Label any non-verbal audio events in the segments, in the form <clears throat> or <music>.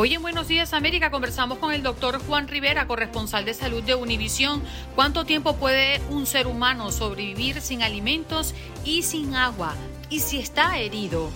Hoy en Buenos Días América conversamos con el doctor Juan Rivera, corresponsal de salud de Univisión. ¿Cuánto tiempo puede un ser humano sobrevivir sin alimentos y sin agua? ¿Y si está herido?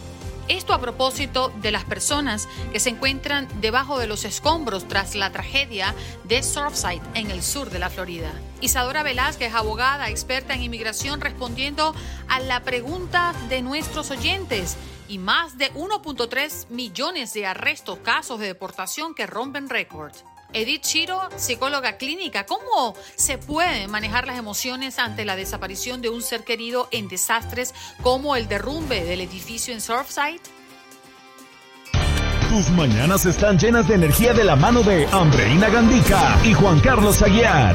Esto a propósito de las personas que se encuentran debajo de los escombros tras la tragedia de Surfside en el sur de la Florida. Isadora Velázquez, abogada, experta en inmigración, respondiendo a la pregunta de nuestros oyentes y más de 1.3 millones de arrestos, casos de deportación que rompen récord. Edith Chiro, psicóloga clínica, ¿cómo se pueden manejar las emociones ante la desaparición de un ser querido en desastres como el derrumbe del edificio en Surfside? Tus mañanas están llenas de energía de la mano de Andreina Gandica y Juan Carlos Aguiar.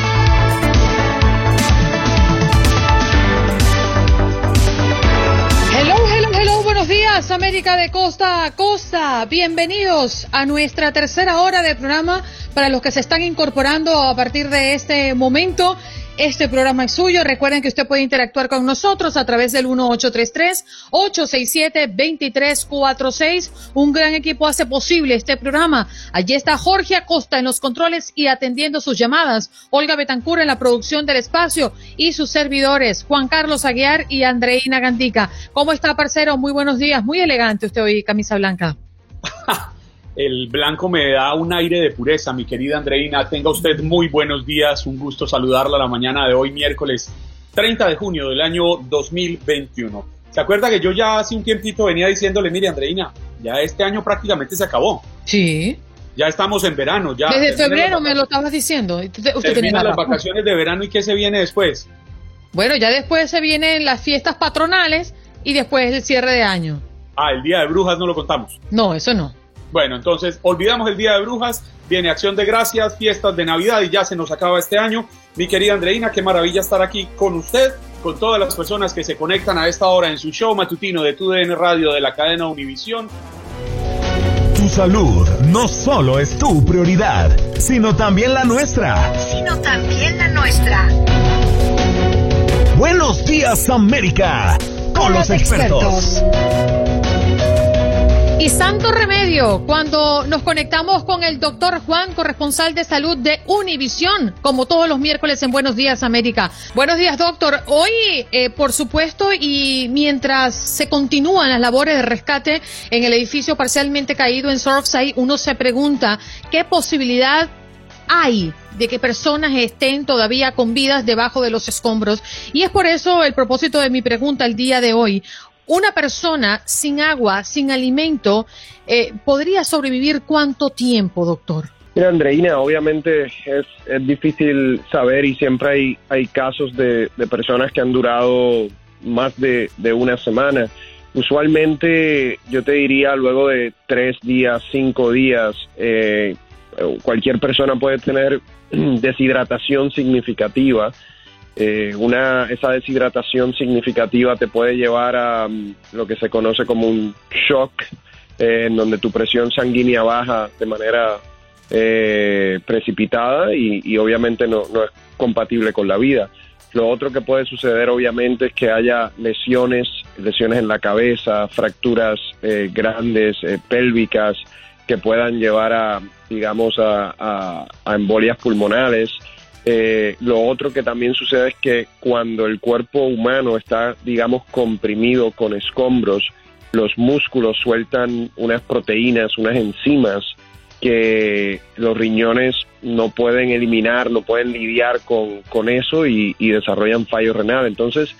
América de costa a costa. Bienvenidos a nuestra tercera hora de programa para los que se están incorporando a partir de este momento. Este programa es suyo. Recuerden que usted puede interactuar con nosotros a través del 1833-867-2346. Un gran equipo hace posible este programa. Allí está Jorge Acosta en los controles y atendiendo sus llamadas. Olga Betancur en la producción del espacio y sus servidores, Juan Carlos Aguiar y Andreina Gandica. ¿Cómo está, parcero? Muy buenos días. Muy elegante usted hoy, camisa blanca. <laughs> El blanco me da un aire de pureza, mi querida Andreina. Tenga usted muy buenos días. Un gusto saludarla la mañana de hoy, miércoles 30 de junio del año 2021. ¿Se acuerda que yo ya hace un tiempito venía diciéndole, mire, Andreina, ya este año prácticamente se acabó? Sí. Ya estamos en verano. Ya Desde febrero me lo estabas diciendo. Usted, termina las vacaciones de verano y ¿qué se viene después? Bueno, ya después se vienen las fiestas patronales y después el cierre de año. Ah, el Día de Brujas no lo contamos. No, eso no. Bueno, entonces olvidamos el Día de Brujas, viene Acción de Gracias, fiestas de Navidad y ya se nos acaba este año. Mi querida Andreina, qué maravilla estar aquí con usted, con todas las personas que se conectan a esta hora en su show matutino de TUDN Radio de la cadena Univisión. Tu salud no solo es tu prioridad, sino también la nuestra. Sino también la nuestra. Buenos días América, con, los, expertos. Y santo remedio, cuando nos conectamos con el doctor Juan, corresponsal de salud de Univisión, como todos los miércoles en Buenos Días América. Buenos días, doctor. Hoy, eh, por supuesto, y mientras se continúan las labores de rescate en el edificio parcialmente caído en Surfside, uno se pregunta qué posibilidad hay de que personas estén todavía con vidas debajo de los escombros. Y es por eso el propósito de mi pregunta el día de hoy una persona sin agua, sin alimento, eh, podría sobrevivir cuánto tiempo, doctor? Mira, Andreina, obviamente es, es difícil saber y siempre hay, hay casos de, personas que han durado más de, una semana. Usualmente yo te diría luego de tres días, cinco días, eh, cualquier persona puede tener <clears throat> deshidratación significativa eh, una, esa deshidratación significativa te puede llevar a mm, lo que se conoce como un shock, eh, en donde tu presión sanguínea baja de manera eh, precipitada y, obviamente no, no, es compatible con la vida. Lo otro que puede suceder obviamente es que haya lesiones, lesiones en la cabeza, fracturas grandes, pélvicas, que puedan llevar a, digamos, a, embolias pulmonares. Eh, lo otro que también sucede es que cuando el cuerpo humano está, digamos, comprimido con escombros, los músculos sueltan unas proteínas, unas enzimas que los riñones no pueden eliminar, no pueden lidiar con, con eso y, desarrollan fallo renal. Entonces,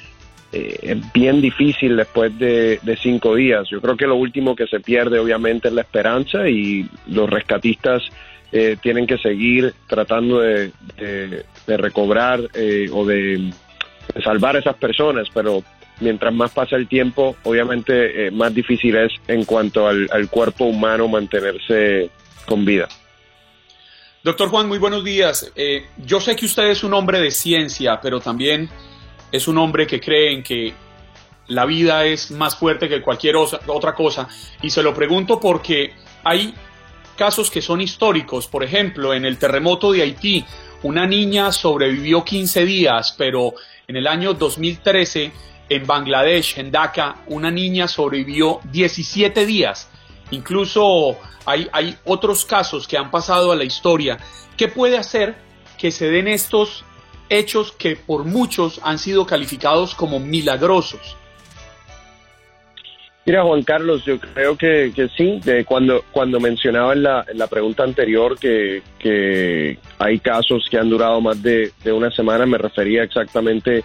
eh, es bien difícil después de, cinco días. Yo creo que lo último que se pierde obviamente es la esperanza y los rescatistas eh, tienen que seguir tratando de, recobrar eh, o de, salvar a esas personas, pero mientras más pasa el tiempo, obviamente más difícil es en cuanto al, al cuerpo humano mantenerse con vida. Doctor Juan, muy buenos días. Eh, yo sé que usted es un hombre de ciencia, pero también es un hombre que cree en que la vida es más fuerte que cualquier otra cosa. Y se lo pregunto porque hay casos que son históricos. Por ejemplo, en el terremoto de Haití, una niña sobrevivió 15 días, pero en el año 2013, en Bangladesh, en Dhaka, una niña sobrevivió 17 días. Incluso hay, hay otros casos que han pasado a la historia. ¿Qué puede hacer que se den estos hechos que por muchos han sido calificados como milagrosos? Mira, Juan Carlos, yo creo que, sí. De cuando, cuando mencionaba en la, la pregunta anterior que, que, hay casos que han durado más de, una semana, me refería exactamente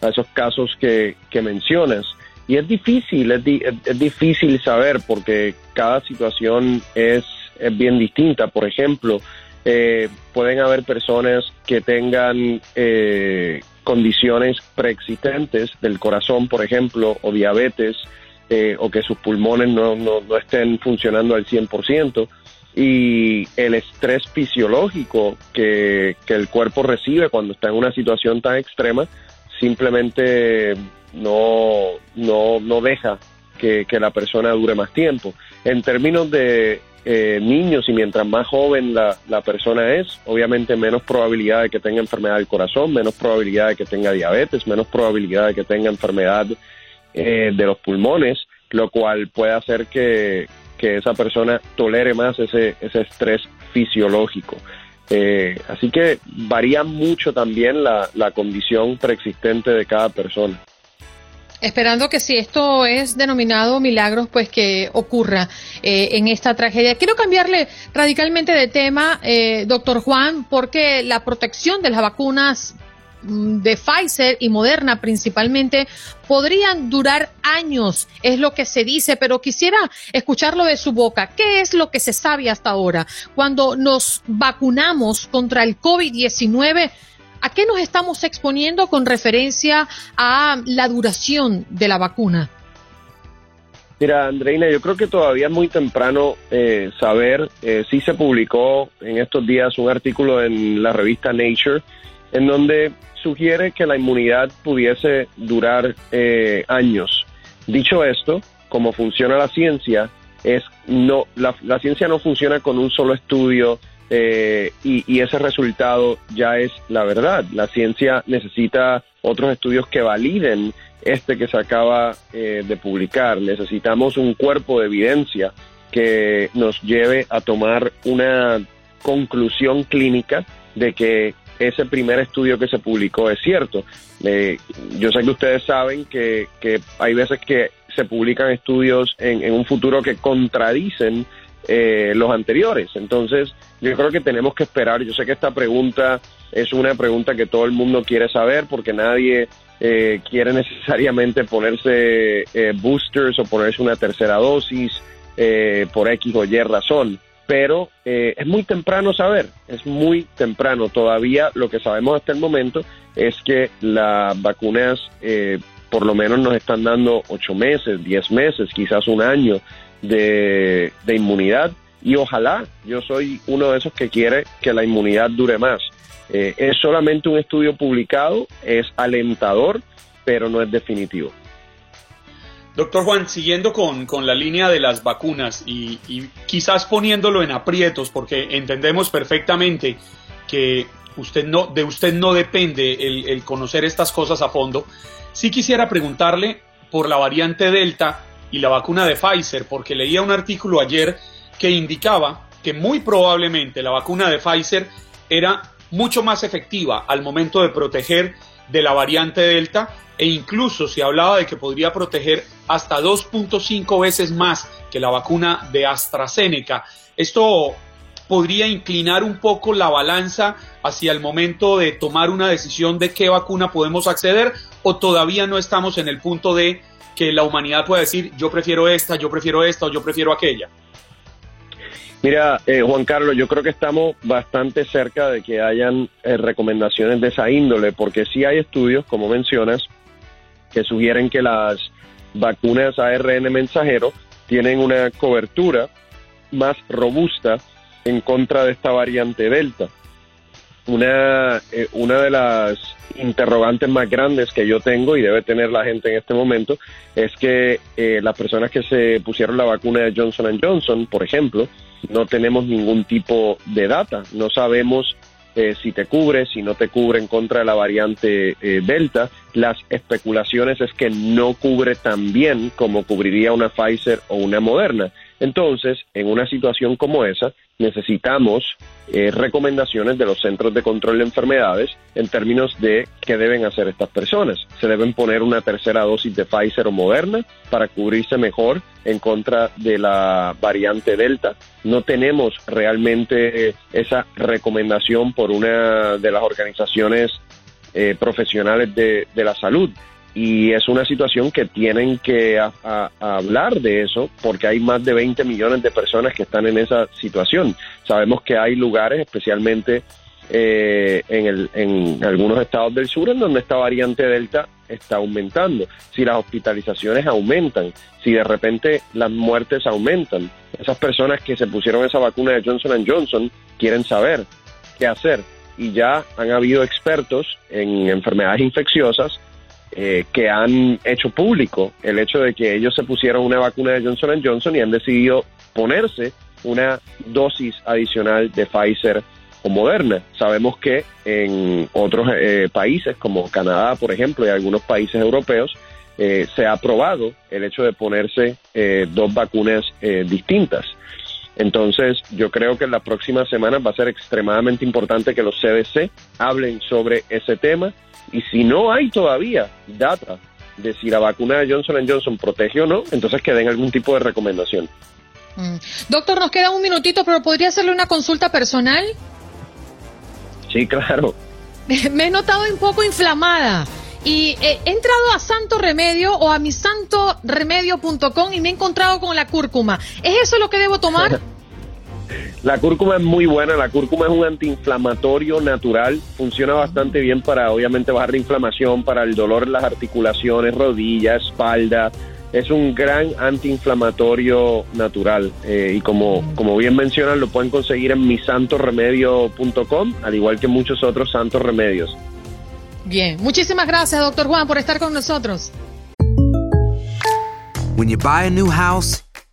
a esos casos que, que mencionas. Y es difícil, es, es, difícil saber porque cada situación es, es bien distinta. Por ejemplo, eh, pueden haber personas que tengan eh, condiciones preexistentes del corazón, por ejemplo, o diabetes, eh, o que sus pulmones no, no, no estén funcionando al 100%, y el estrés fisiológico que, que el cuerpo recibe cuando está en una situación tan extrema simplemente no, no, no deja que, la persona dure más tiempo. En términos de eh, niños y mientras más joven la, la, persona es, obviamente menos probabilidad de que tenga enfermedad del corazón, menos probabilidad de que tenga diabetes, menos probabilidad de que tenga enfermedad eh, de los pulmones, lo cual puede hacer que, que esa persona tolere más ese, ese estrés fisiológico. Eh, así que varía mucho también la, la condición preexistente de cada persona. Esperando que si esto es denominado milagros, pues que ocurra eh, en esta tragedia. Quiero cambiarle radicalmente de tema, eh, doctor Juan, porque la protección de las vacunas de Pfizer y Moderna principalmente podrían durar años, es lo que se dice, pero quisiera escucharlo de su boca. ¿Qué es lo que se sabe hasta ahora? Cuando nos vacunamos contra el COVID-19, ¿A qué nos estamos exponiendo con referencia a la duración de la vacuna? Mira, Andreina, yo creo que todavía es muy temprano eh, saber. Eh, se publicó en estos días un artículo en la revista Nature en donde sugiere que la inmunidad pudiese durar eh, años. Dicho esto, como funciona la ciencia, es no la ciencia no funciona con un solo estudio eh, y, ese resultado ya es la verdad. La ciencia necesita otros estudios que validen este que se acaba eh, de publicar. Necesitamos un cuerpo de evidencia que nos lleve a tomar una conclusión clínica de que ese primer estudio que se publicó es cierto. Eh, yo sé que ustedes saben que, que, hay veces que se publican estudios en, en un futuro que contradicen eh, los anteriores. Entonces, yo creo que tenemos que esperar. Yo sé que esta pregunta es una pregunta que todo el mundo quiere saber porque nadie eh, quiere necesariamente ponerse eh, boosters o ponerse una tercera dosis por X o Y razón. Pero es muy temprano saber, es muy temprano. Todavía lo que sabemos hasta el momento es que las vacunas por lo menos nos están dando ocho meses, diez meses, quizás un año de, inmunidad y ojalá yo soy uno de esos que quiere que la inmunidad dure más. Eh, es solamente un estudio publicado, es alentador, pero no es definitivo. Doctor Juan, siguiendo con, la línea de las vacunas y, quizás poniéndolo en aprietos, porque entendemos perfectamente que usted no, de usted no depende el, el conocer estas cosas a fondo, sí quisiera preguntarle por la variante Delta y la vacuna de Pfizer, porque leía un artículo ayer que indicaba que muy probablemente la vacuna de Pfizer era mucho más efectiva al momento de proteger de la variante Delta e incluso se hablaba de que podría proteger hasta 2.5 veces más que la vacuna de AstraZeneca. Esto podría inclinar un poco la balanza hacia el momento de tomar una decisión de qué vacuna podemos acceder o todavía no estamos en el punto de que la humanidad pueda decir yo prefiero esta, yo prefiero esta o yo prefiero aquella. Mira, eh, Juan Carlos, yo creo que estamos bastante cerca de que hayan eh, recomendaciones de esa índole, porque sí hay estudios, como mencionas, que sugieren que las vacunas ARN mensajero tienen una cobertura más robusta en contra de esta variante Delta. Una, eh, una de las interrogantes más grandes que yo tengo y debe tener la gente en este momento es que eh, las personas que se pusieron la vacuna de Johnson Johnson, por ejemplo, no tenemos ningún tipo de data. No sabemos eh, si te cubre, si no te cubre en contra de la variante Delta. Las especulaciones es que no cubre tan bien como cubriría una Pfizer o una Moderna. Entonces, en una situación como esa, necesitamos eh, recomendaciones de los centros de control de enfermedades en términos de qué deben hacer estas personas. Se deben poner una tercera dosis de Pfizer o Moderna para cubrirse mejor en contra de la variante Delta. No tenemos realmente esa recomendación por una de las organizaciones eh, profesionales de la salud y es una situación que tienen que hablar de eso porque hay más de 20 millones de personas que están en esa situación. Sabemos que hay lugares, especialmente eh, en, el, en algunos estados del sur, en donde esta variante Delta está aumentando. Si las hospitalizaciones aumentan, si de repente las muertes aumentan, esas personas que se pusieron esa vacuna de Johnson Johnson quieren saber qué hacer. Y ya han habido expertos en enfermedades infecciosas eh, que han hecho público el hecho de que ellos se pusieron una vacuna de Johnson Johnson y han decidido ponerse una dosis adicional de Pfizer o Moderna. Sabemos que en otros eh, países como Canadá, por ejemplo, y algunos países europeos, eh, se ha aprobado el hecho de ponerse dos vacunas distintas. Entonces, yo creo que en las próximas semanas va a ser extremadamente importante que los CDC hablen sobre ese tema y si no hay todavía data de si la vacuna de Johnson Johnson protege o no, entonces que den algún tipo de recomendación. Mm. Doctor, nos queda un minutito, pero ¿podría hacerle una consulta personal? Sí, claro. <laughs> Me he notado un poco inflamada y he entrado a Santo Remedio o a mi santoremedio.com y me he encontrado con la cúrcuma. ¿Es eso lo que debo tomar? <laughs> La cúrcuma es muy buena, la cúrcuma es un antiinflamatorio natural, funciona bastante bien para obviamente bajar la inflamación, para el dolor en las articulaciones, rodillas, espalda. Es un gran antiinflamatorio natural eh, y como, como bien mencionan lo pueden conseguir en misantoremedio.com, al igual que muchos otros santos remedios. Bien, muchísimas gracias doctor Juan por estar con nosotros. When you buy a new house,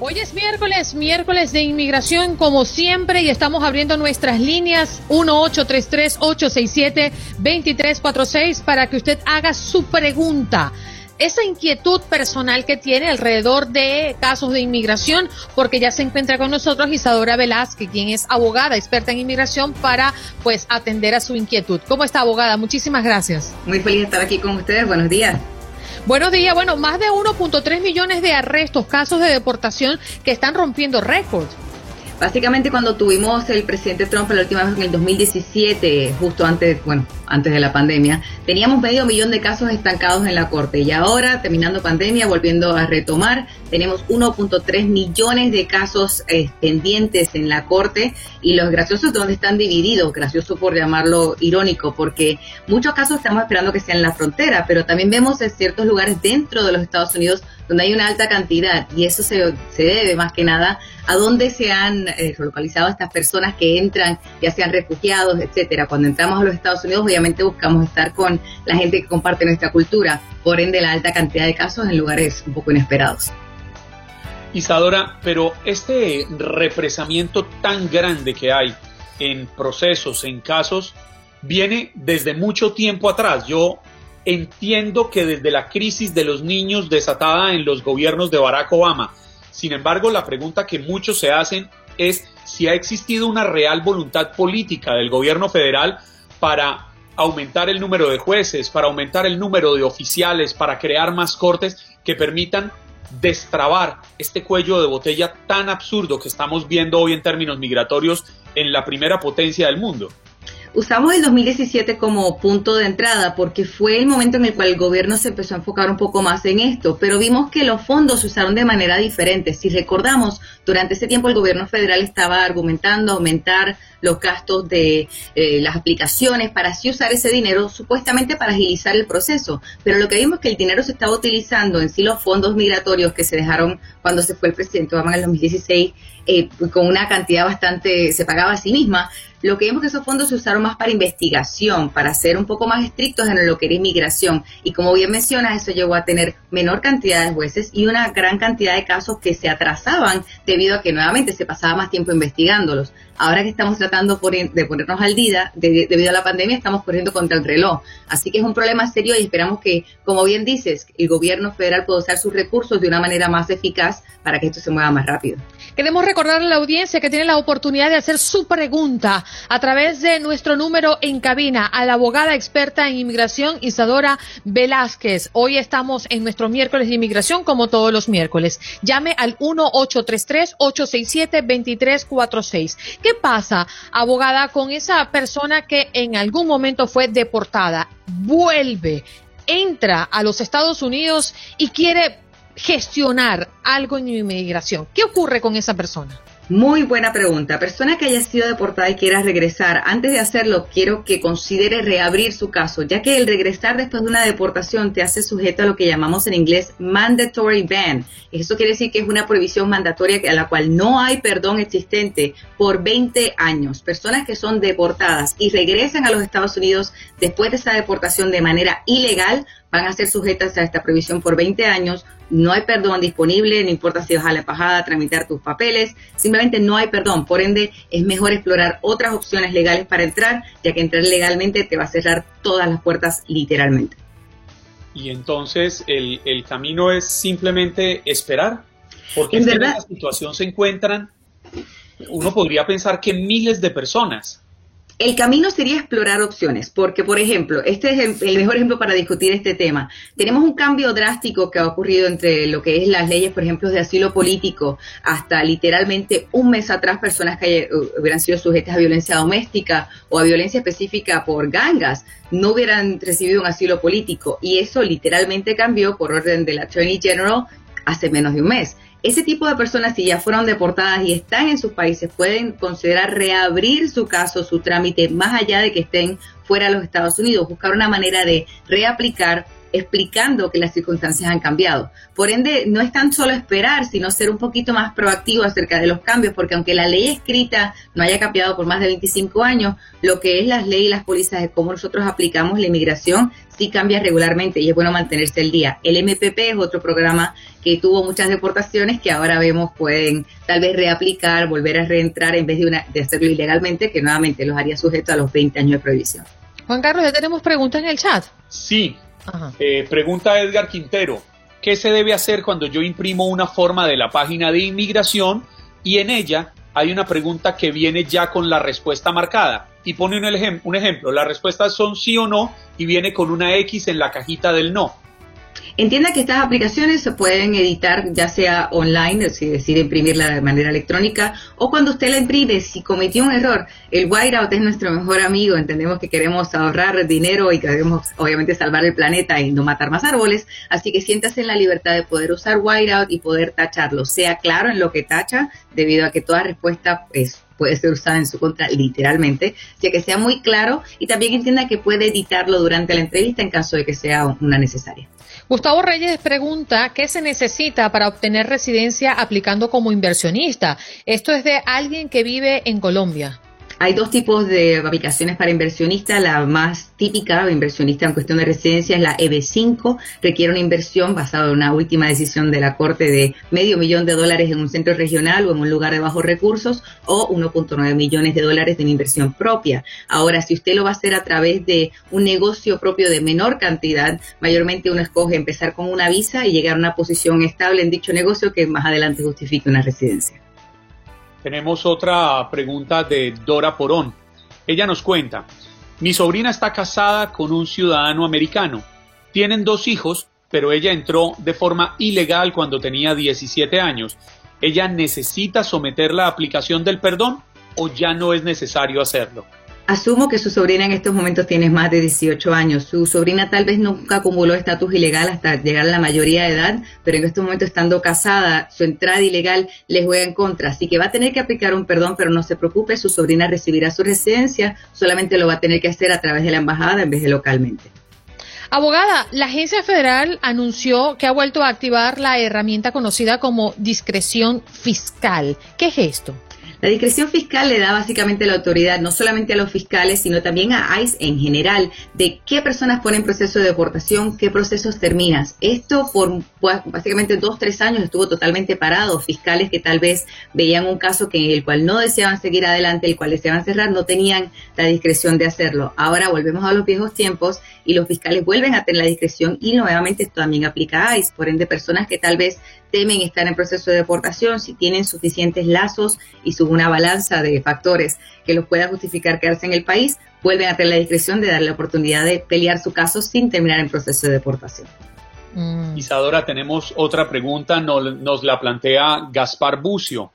Hoy es miércoles, miércoles de inmigración como siempre y estamos abriendo nuestras líneas 1-833-867-2346 para que usted haga su pregunta. Esa inquietud personal que tiene alrededor de casos de inmigración, porque ya se encuentra con nosotros Isadora Velázquez, quien es abogada experta en inmigración, para pues atender a su inquietud. ¿Cómo está abogada? Muchísimas gracias. Muy feliz de estar aquí con ustedes. Buenos días. Buenos días. Bueno, más de 1.3 millones de arrestos, casos de deportación que están rompiendo récords. Básicamente cuando tuvimos el presidente Trump la última vez en el 2017, justo antes, bueno, antes de la pandemia, teníamos medio millón de casos estancados en la corte. Y ahora, terminando pandemia, volviendo a retomar, tenemos 1.3 millones de casos eh, pendientes en la corte. Y los graciosos donde están divididos, gracioso por llamarlo irónico, porque muchos casos estamos esperando que sean en la frontera, pero también vemos en ciertos lugares dentro de los Estados Unidos donde hay una alta cantidad y eso se, se debe más que nada a dónde se han eh, relocalizado estas personas que entran, ya sean refugiados, etcétera. Cuando entramos a los Estados Unidos, obviamente buscamos estar con la gente que comparte nuestra cultura, por ende la alta cantidad de casos en lugares un poco inesperados. Isadora, pero este represamiento tan grande que hay en procesos, en casos, viene desde mucho tiempo atrás. Yo entiendo que desde la crisis de los niños desatada en los gobiernos de Barack Obama. Sin embargo, la pregunta que muchos se hacen es si ha existido una real voluntad política del gobierno federal para aumentar el número de jueces, para aumentar el número de oficiales, para crear más cortes que permitan destrabar este cuello de botella tan absurdo que estamos viendo hoy en términos migratorios en la primera potencia del mundo. Usamos el 2017 como punto de entrada porque fue el momento en el cual el gobierno se empezó a enfocar un poco más en esto, pero vimos que los fondos se usaron de manera diferente. Si recordamos, durante ese tiempo el gobierno federal estaba argumentando aumentar los gastos de eh, las aplicaciones para así usar ese dinero supuestamente para agilizar el proceso. Pero lo que vimos es que el dinero se estaba utilizando en sí los fondos migratorios que se dejaron cuando se fue el presidente Obama en el 2016 eh, con una cantidad bastante, se pagaba a sí misma lo que vimos que esos fondos se usaron más para investigación, para ser un poco más estrictos en lo que era inmigración. Y como bien mencionas, eso llevó a tener menor cantidad de jueces y una gran cantidad de casos que se atrasaban debido a que nuevamente se pasaba más tiempo investigándolos. Ahora que estamos tratando de ponernos al día, debido a la pandemia, estamos corriendo contra el reloj. Así que es un problema serio y esperamos que, como bien dices, el gobierno federal pueda usar sus recursos de una manera más eficaz para que esto se mueva más rápido. Queremos recordarle a la audiencia que tiene la oportunidad de hacer su pregunta a través de nuestro número en cabina a la abogada experta en inmigración Isadora Velázquez. Hoy estamos en nuestro miércoles de inmigración como todos los miércoles. Llame al 1-833-867-2346. ¿Qué pasa, abogada, con esa persona que en algún momento fue deportada, vuelve, entra a los Estados Unidos y quiere gestionar algo en inmigración? ¿Qué ocurre con esa persona? Muy buena pregunta. Persona que haya sido deportada y quiera regresar, antes de hacerlo, quiero que considere reabrir su caso, ya que el regresar después de una deportación te hace sujeto a lo que llamamos en inglés mandatory ban. Eso quiere decir que es una prohibición mandatoria a la cual no hay perdón existente por 20 años. Personas que son deportadas y regresan a los Estados Unidos después de esa deportación de manera ilegal van a ser sujetas a esta prohibición por 20 años. No hay perdón disponible, no importa si vas a la embajada a tramitar tus papeles, simplemente no hay perdón. Por ende, es mejor explorar otras opciones legales para entrar, ya que entrar legalmente te va a cerrar todas las puertas literalmente. Y entonces el, camino es simplemente esperar, porque en, verdad, en esta situación se encuentran, uno podría pensar que miles de personas el camino sería explorar opciones, porque, por ejemplo, este es el, mejor ejemplo para discutir este tema. Tenemos un cambio drástico que ha ocurrido entre lo que es las leyes, por ejemplo, de asilo político, hasta literalmente un mes atrás personas que hubieran sido sujetas a violencia doméstica o a violencia específica por gangas no hubieran recibido un asilo político. Y eso literalmente cambió por orden del Attorney General hace menos de un mes ese tipo de personas, si ya fueron deportadas y están en sus países, pueden considerar reabrir su caso, su trámite, más allá de que estén fuera de los Estados Unidos, buscar una manera de reaplicar explicando que las circunstancias han cambiado. Por ende, no es tan solo esperar, sino ser un poquito más proactivo acerca de los cambios, porque aunque la ley escrita no haya cambiado por más de 25 años, lo que es las leyes y las pólizas de cómo nosotros aplicamos la inmigración sí cambia regularmente y es bueno mantenerse al día. El MPP es otro programa que tuvo muchas deportaciones que ahora vemos pueden tal vez reaplicar, volver a reentrar en vez de, una, de hacerlo ilegalmente, que nuevamente los haría sujetos a los 20 años de prohibición. Juan Carlos, ya tenemos preguntas en el chat. Sí, eh, pregunta Edgar Quintero, ¿qué se debe hacer cuando yo imprimo una forma de la página de inmigración y en ella hay una pregunta que viene ya con la respuesta marcada? Y pone un, un ejemplo, las respuestas son sí o no y viene con una X en la cajita del no. Entienda que estas aplicaciones se pueden editar ya sea online, si decide imprimirla de manera electrónica, o cuando usted la imprime, si cometió un error, el whiteout es nuestro mejor amigo, entendemos que queremos ahorrar dinero y queremos obviamente salvar el planeta y no matar más árboles, así que siéntase en la libertad de poder usar whiteout y poder tacharlo, sea claro en lo que tacha, debido a que toda respuesta es puede ser usada en su contra literalmente, ya que sea muy claro y también entienda que puede editarlo durante la entrevista en caso de que sea una necesaria. Gustavo Reyes pregunta, ¿qué se necesita para obtener residencia aplicando como inversionista? Esto es de alguien que vive en Colombia. Hay dos tipos de aplicaciones para inversionistas. La más típica, inversionista en cuestión de residencia, es la EB5. Requiere una inversión basada en una última decisión de la Corte de medio millón de dólares en un centro regional o en un lugar de bajos recursos o 1.9 millones de dólares de inversión propia. Ahora, si usted lo va a hacer a través de un negocio propio de menor cantidad, mayormente uno escoge empezar con una visa y llegar a una posición estable en dicho negocio que más adelante justifique una residencia. Tenemos otra pregunta de Dora Porón. Ella nos cuenta, mi sobrina está casada con un ciudadano americano. Tienen dos hijos, pero ella entró de forma ilegal cuando tenía 17 años. ¿Ella necesita someter la aplicación del perdón o ya no es necesario hacerlo? Asumo que su sobrina en estos momentos tiene más de 18 años. Su sobrina tal vez nunca acumuló estatus ilegal hasta llegar a la mayoría de edad, pero en estos momentos estando casada, su entrada ilegal le juega en contra. Así que va a tener que aplicar un perdón, pero no se preocupe, su sobrina recibirá su residencia, solamente lo va a tener que hacer a través de la embajada en vez de localmente. Abogada, la agencia federal anunció que ha vuelto a activar la herramienta conocida como discreción fiscal. ¿Qué es esto? La discreción fiscal le da básicamente la autoridad no solamente a los fiscales, sino también a ICE en general de qué personas ponen proceso de deportación, qué procesos terminas. Esto por pues, básicamente dos, tres años estuvo totalmente parado. Fiscales que tal vez veían un caso que el cual no deseaban seguir adelante, el cual deseaban cerrar, no tenían la discreción de hacerlo. Ahora volvemos a los viejos tiempos y los fiscales vuelven a tener la discreción y nuevamente esto también aplica a ICE. Por ende, personas que tal vez temen estar en proceso de deportación, si tienen suficientes lazos y su, una balanza de factores que los pueda justificar quedarse en el país, vuelven a tener la discreción de darle la oportunidad de pelear su caso sin terminar en proceso de deportación. Mm. Isadora, tenemos otra pregunta, nos, nos la plantea Gaspar Bucio.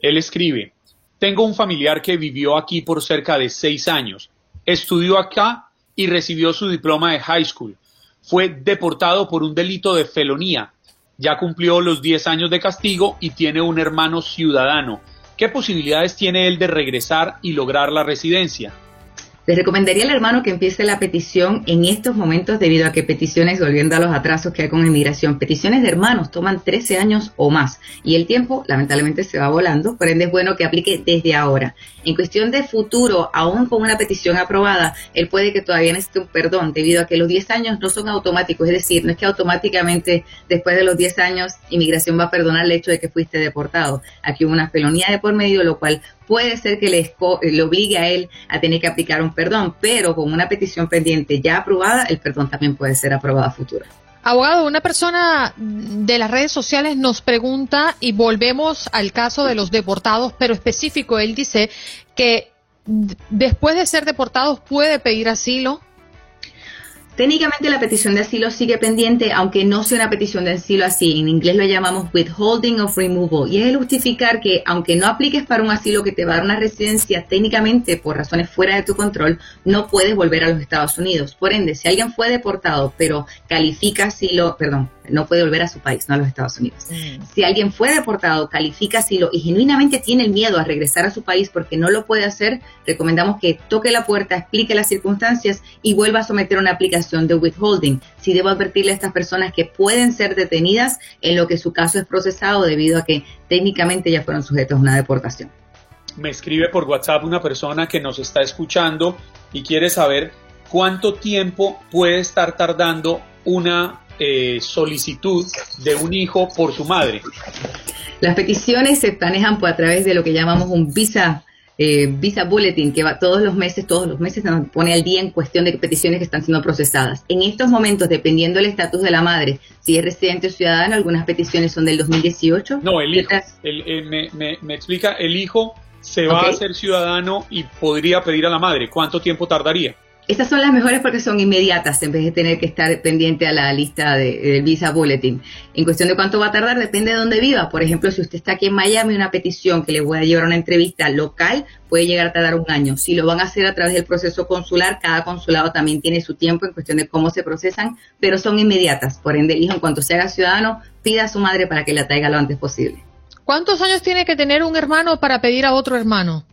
Él escribe, tengo un familiar que vivió aquí por cerca de seis años, estudió acá y recibió su diploma de high school. Fue deportado por un delito de felonía ya cumplió los 10 años de castigo y tiene un hermano ciudadano. ¿Qué posibilidades tiene él de regresar y lograr la residencia? Les recomendaría al hermano que empiece la petición en estos momentos debido a que peticiones, volviendo a los atrasos que hay con inmigración, peticiones de hermanos toman 13 años o más y el tiempo lamentablemente se va volando, por ende es bueno que aplique desde ahora. En cuestión de futuro, aún con una petición aprobada, él puede que todavía necesite un perdón debido a que los 10 años no son automáticos, es decir, no es que automáticamente después de los 10 años inmigración va a perdonar el hecho de que fuiste deportado. Aquí hubo una felonía de por medio, lo cual puede ser que le, le, obligue a él a tener que aplicar un perdón, pero con una petición pendiente ya aprobada, el perdón también puede ser aprobado a futuro. Abogado, una persona de las redes sociales nos pregunta y volvemos al caso de los deportados, pero específico, él dice que después de ser deportados puede pedir asilo. Técnicamente la petición de asilo sigue pendiente, aunque no sea una petición de asilo así. En inglés lo llamamos withholding of removal. Y es el justificar que, aunque no apliques para un asilo que te va a dar una residencia, técnicamente, por razones fuera de tu control, no puedes volver a los Estados Unidos. Por ende, si alguien fue deportado, pero califica asilo, perdón, no puede volver a su país, no a los Estados Unidos. Mm. Si alguien fue deportado, califica asilo y genuinamente tiene el miedo a regresar a su país porque no lo puede hacer, recomendamos que toque la puerta, explique las circunstancias y vuelva a someter una aplicación de withholding. Si debo advertirle a estas personas que pueden ser detenidas en lo que su caso es procesado debido a que técnicamente ya fueron sujetos a una deportación. Me escribe por WhatsApp una persona que nos está escuchando y quiere saber cuánto tiempo puede estar tardando una eh, solicitud de un hijo por su madre. Las peticiones se manejan a través de lo que llamamos un visa eh, Visa Bulletin, que va todos los meses, todos los meses nos pone al día en cuestión de peticiones que están siendo procesadas. En estos momentos, dependiendo del estatus de la madre, si es residente o ciudadano, algunas peticiones son del 2018. No, el hijo, eh, me, explica, el hijo se va a hacer ciudadano y podría pedir a la madre. ¿Cuánto tiempo tardaría? Estas son las mejores porque son inmediatas en vez de tener que estar pendiente a la lista del Visa Bulletin. En cuestión de cuánto va a tardar, depende de dónde viva. Por ejemplo, si usted está aquí en Miami, una petición que le voy a llevar a una entrevista local puede llegar a tardar un año. Si lo van a hacer a través del proceso consular, cada consulado también tiene su tiempo en cuestión de cómo se procesan, pero son inmediatas. Por ende, el hijo, en cuanto se haga ciudadano, pida a su madre para que la traiga lo antes posible. ¿Cuántos años tiene que tener un hermano para pedir a otro hermano?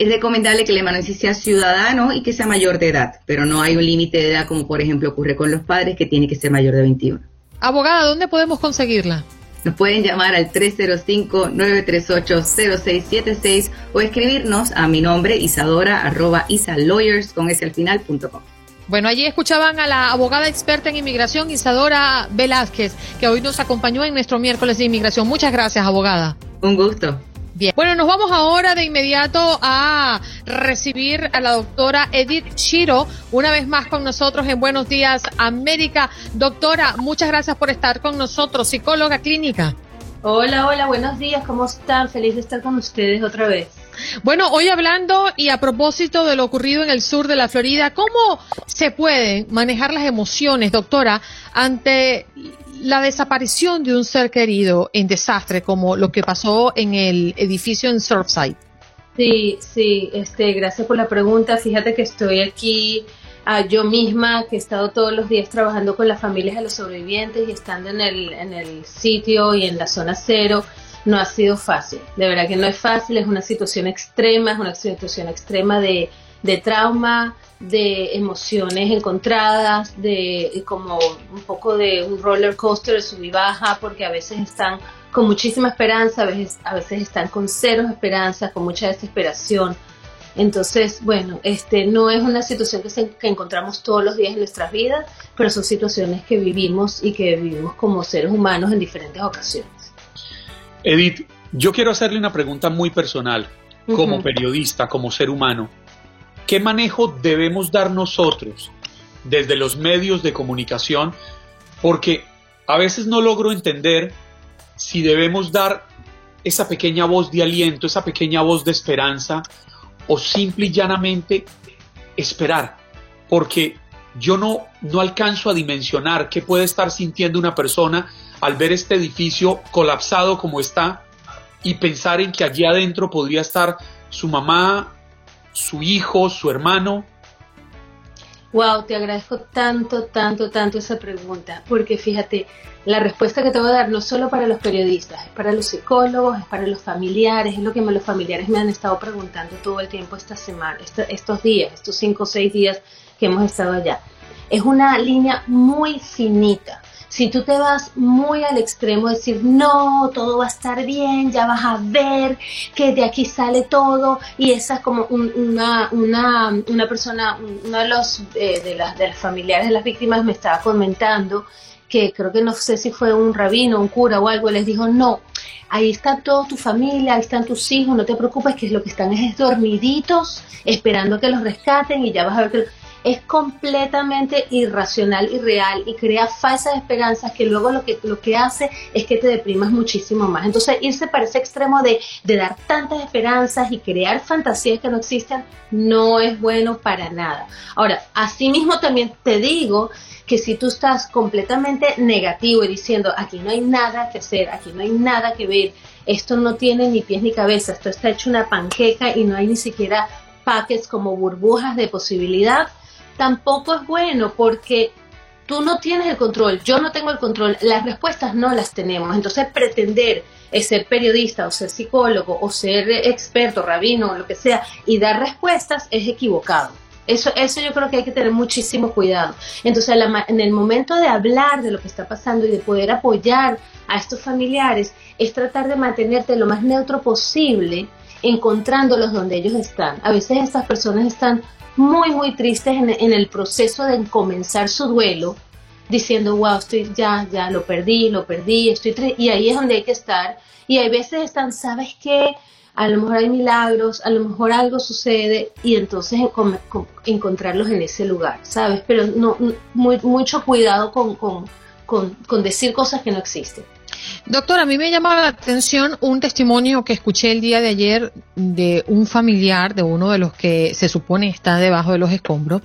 Es recomendable que el sí sea ciudadano y que sea mayor de edad, pero no hay un límite de edad como por ejemplo ocurre con los padres que tiene que ser mayor de 21. Abogada, ¿dónde podemos conseguirla? Nos pueden llamar al 305-938-0676 o escribirnos a mi nombre isadora arroba isalawyers con ese al final punto com. Bueno, allí escuchaban a la abogada experta en inmigración Isadora Velázquez, que hoy nos acompañó en nuestro miércoles de inmigración. Muchas gracias, abogada. Un gusto. Bien. Bueno, nos vamos ahora de inmediato a recibir a la doctora Edith Shiro, una vez más con nosotros en Buenos Días América. Doctora, muchas gracias por estar con nosotros, psicóloga clínica. Hola, hola, buenos días, ¿cómo están? Feliz de estar con ustedes otra vez. Bueno, hoy hablando y a propósito de lo ocurrido en el sur de la Florida, ¿cómo se pueden manejar las emociones, doctora, ante la desaparición de un ser querido en desastre como lo que pasó en el edificio en Surfside. Sí, sí, este, gracias por la pregunta. Fíjate que estoy aquí ah, yo misma, que he estado todos los días trabajando con las familias de los sobrevivientes y estando en el, en el sitio y en la zona cero, no ha sido fácil. De verdad que no es fácil, es una situación extrema, es una situación extrema de, de trauma, de emociones encontradas, de como un poco de un roller coaster de sub y baja, porque a veces están con muchísima esperanza, a veces, a veces están con cero esperanza, con mucha desesperación. Entonces, bueno, este no es una situación que, que encontramos todos los días en nuestras vidas, pero son situaciones que vivimos y que vivimos como seres humanos en diferentes ocasiones. Edith, yo quiero hacerle una pregunta muy personal, como periodista, como ser humano. ¿Qué manejo debemos dar nosotros desde los medios de comunicación? Porque a veces no logro entender si debemos dar esa pequeña voz de aliento, esa pequeña voz de esperanza, o simple y llanamente esperar. Porque yo no, no alcanzo a dimensionar qué puede estar sintiendo una persona al ver este edificio colapsado como está y pensar en que allí adentro podría estar su mamá, su hijo, su hermano? Wow, te agradezco tanto, tanto, tanto esa pregunta, porque fíjate, la respuesta que te voy a dar no solo para los periodistas, es para los psicólogos, es para los familiares, es lo que los familiares me han estado preguntando todo el tiempo esta semana, estos días, estos cinco o seis días que hemos estado allá. Es una línea muy finita si tú te vas muy al extremo, decir, no, todo va a estar bien, ya vas a ver que de aquí sale todo, y esa es como una, una, una, persona, uno de los eh, de, las, de las familiares de las víctimas me estaba comentando que creo que no sé si fue un rabino, un cura o algo, les dijo, no, ahí está toda tu familia, ahí están tus hijos, no te preocupes, que lo que están es dormiditos, esperando que los rescaten y ya vas a ver que es completamente irracional y real y crea falsas esperanzas que luego lo que, lo que hace es que te deprimas muchísimo más. Entonces irse para ese extremo de, de dar tantas esperanzas y crear fantasías que no existen no es bueno para nada. Ahora, asimismo también te digo que si tú estás completamente negativo y diciendo aquí no hay nada que hacer, aquí no hay nada que ver, esto no tiene ni pies ni cabeza, esto está hecho una panqueca y no hay ni siquiera paquets como burbujas de posibilidad, tampoco es bueno porque tú no tienes el control, yo no tengo el control, las respuestas no las tenemos. Entonces pretender ser periodista o ser psicólogo o ser experto, rabino o lo que sea y dar respuestas es equivocado. Eso, eso yo creo que hay que tener muchísimo cuidado. Entonces, en el momento de hablar de lo que está pasando y de poder apoyar a estos familiares, es tratar de mantenerte lo más neutro posible, encontrándolos donde ellos están. A veces estas personas están muy, muy tristes en, el proceso de comenzar su duelo, diciendo, wow, estoy ya, ya lo perdí, lo perdí, estoy triste. Y ahí es donde hay que estar. Y hay veces están, ¿sabes qué? A lo mejor hay milagros, a lo mejor algo sucede y entonces encontrarlos en ese lugar, ¿sabes? Pero no, mucho cuidado con, con, con decir cosas que no existen. Doctor, a mí me llama la atención un testimonio que escuché el día de ayer de un familiar de uno de los que se supone está debajo de los escombros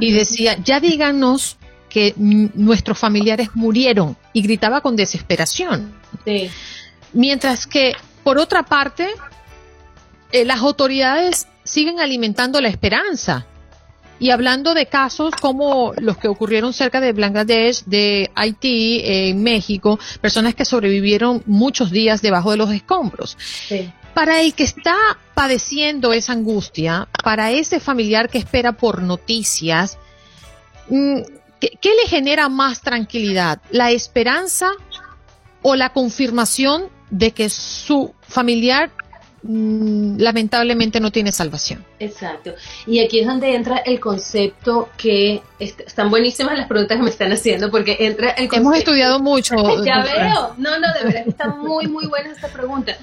y decía, ya díganos que nuestros familiares murieron y gritaba con desesperación. Mientras que, por otra parte, eh, las autoridades siguen alimentando la esperanza. Y hablando de casos como los que ocurrieron cerca de Bangladesh, de Haití, en México, personas que sobrevivieron muchos días debajo de los escombros. Para el que está padeciendo esa angustia, para ese familiar que espera por noticias, mm, ¿qué, le genera más tranquilidad? ¿La esperanza o la confirmación de que su familiar lamentablemente no tiene salvación. Exacto. Y aquí es donde entra el concepto que están buenísimas las preguntas que me están haciendo porque entra el concepto. Hemos estudiado mucho. <laughs> ya veo. No, no, de verdad que está muy, muy buena esta pregunta.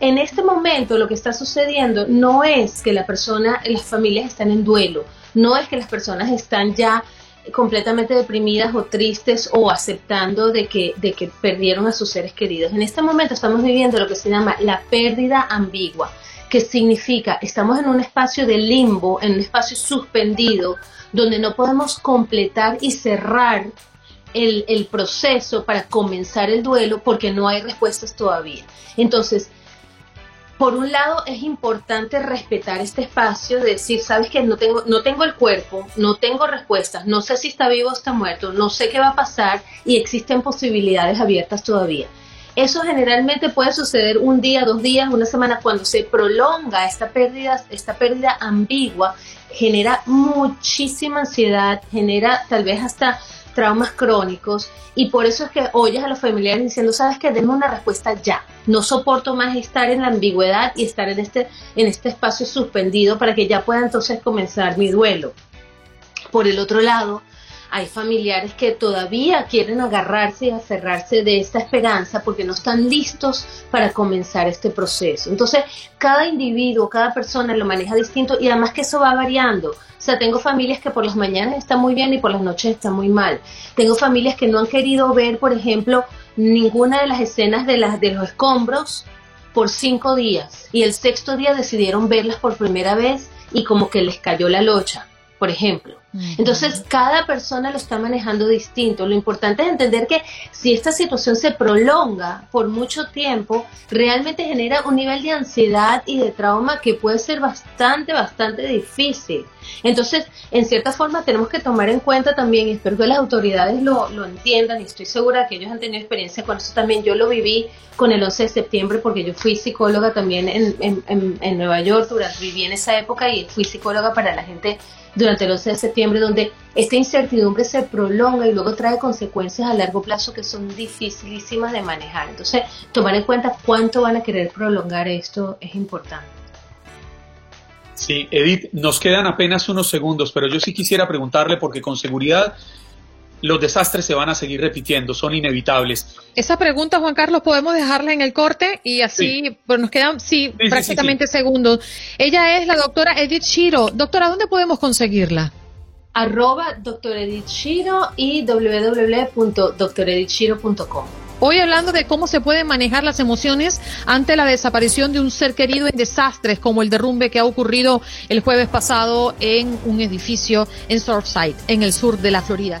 En este momento lo que está sucediendo no es que la persona, las familias están en duelo, no es que las personas están ya completamente deprimidas o tristes o aceptando de que, de que perdieron a sus seres queridos. En este momento estamos viviendo lo que se llama la pérdida ambigua, que significa estamos en un espacio de limbo, en un espacio suspendido, donde no podemos completar y cerrar el, el proceso para comenzar el duelo porque no hay respuestas todavía. Entonces, por un lado es importante respetar este espacio, de decir, sabes que no tengo, no tengo el cuerpo, no tengo respuestas, no sé si está vivo o está muerto, no sé qué va a pasar y existen posibilidades abiertas todavía. Eso generalmente puede suceder un día, dos días, una semana, cuando se prolonga esta pérdida, esta pérdida ambigua, genera muchísima ansiedad, genera tal vez hasta traumas crónicos y por eso es que oyes a los familiares diciendo, sabes que denme una respuesta ya, no soporto más estar en la ambigüedad y estar en este, en este espacio suspendido para que ya pueda entonces comenzar mi duelo. Por el otro lado, hay familiares que todavía quieren agarrarse y aferrarse de esta esperanza porque no están listos para comenzar este proceso. Entonces, cada individuo, cada persona lo maneja distinto y además que eso va variando. O sea, tengo familias que por las mañanas están muy bien y por las noches están muy mal. Tengo familias que no han querido ver, por ejemplo, ninguna de las escenas de, las, de los escombros por cinco días y el sexto día decidieron verlas por primera vez y como que les cayó la locha por ejemplo. Entonces, cada persona lo está manejando distinto. Lo importante es entender que si esta situación se prolonga por mucho tiempo, realmente genera un nivel de ansiedad y de trauma que puede ser bastante, bastante difícil. Entonces, en cierta forma, tenemos que tomar en cuenta también, y espero que las autoridades lo, lo entiendan, y estoy segura que ellos han tenido experiencia con eso también. Yo lo viví con el 11 de septiembre porque yo fui psicóloga también en, en, en, Nueva York, durante, viví en esa época y fui psicóloga para la gente durante el 11 de septiembre, donde esta incertidumbre se prolonga y luego trae consecuencias a largo plazo que son dificilísimas de manejar. Entonces, tomar en cuenta cuánto van a querer prolongar esto es importante. Sí, Edith, nos quedan apenas unos segundos, pero yo sí quisiera preguntarle, porque con seguridad los desastres se van a seguir repitiendo, son inevitables. Esa pregunta, Juan Carlos, podemos dejarla en el corte y así pues nos quedan, sí, prácticamente segundos. Ella es la doctora Edith Shiro. Doctora, ¿dónde podemos conseguirla? Arroba doctor Edith Shiro y www.doctoredithshiro.com. Hoy hablando de cómo se pueden manejar las emociones ante la desaparición de un ser querido en desastres como el derrumbe que ha ocurrido el jueves pasado en un edificio en Surfside, en el sur de la Florida.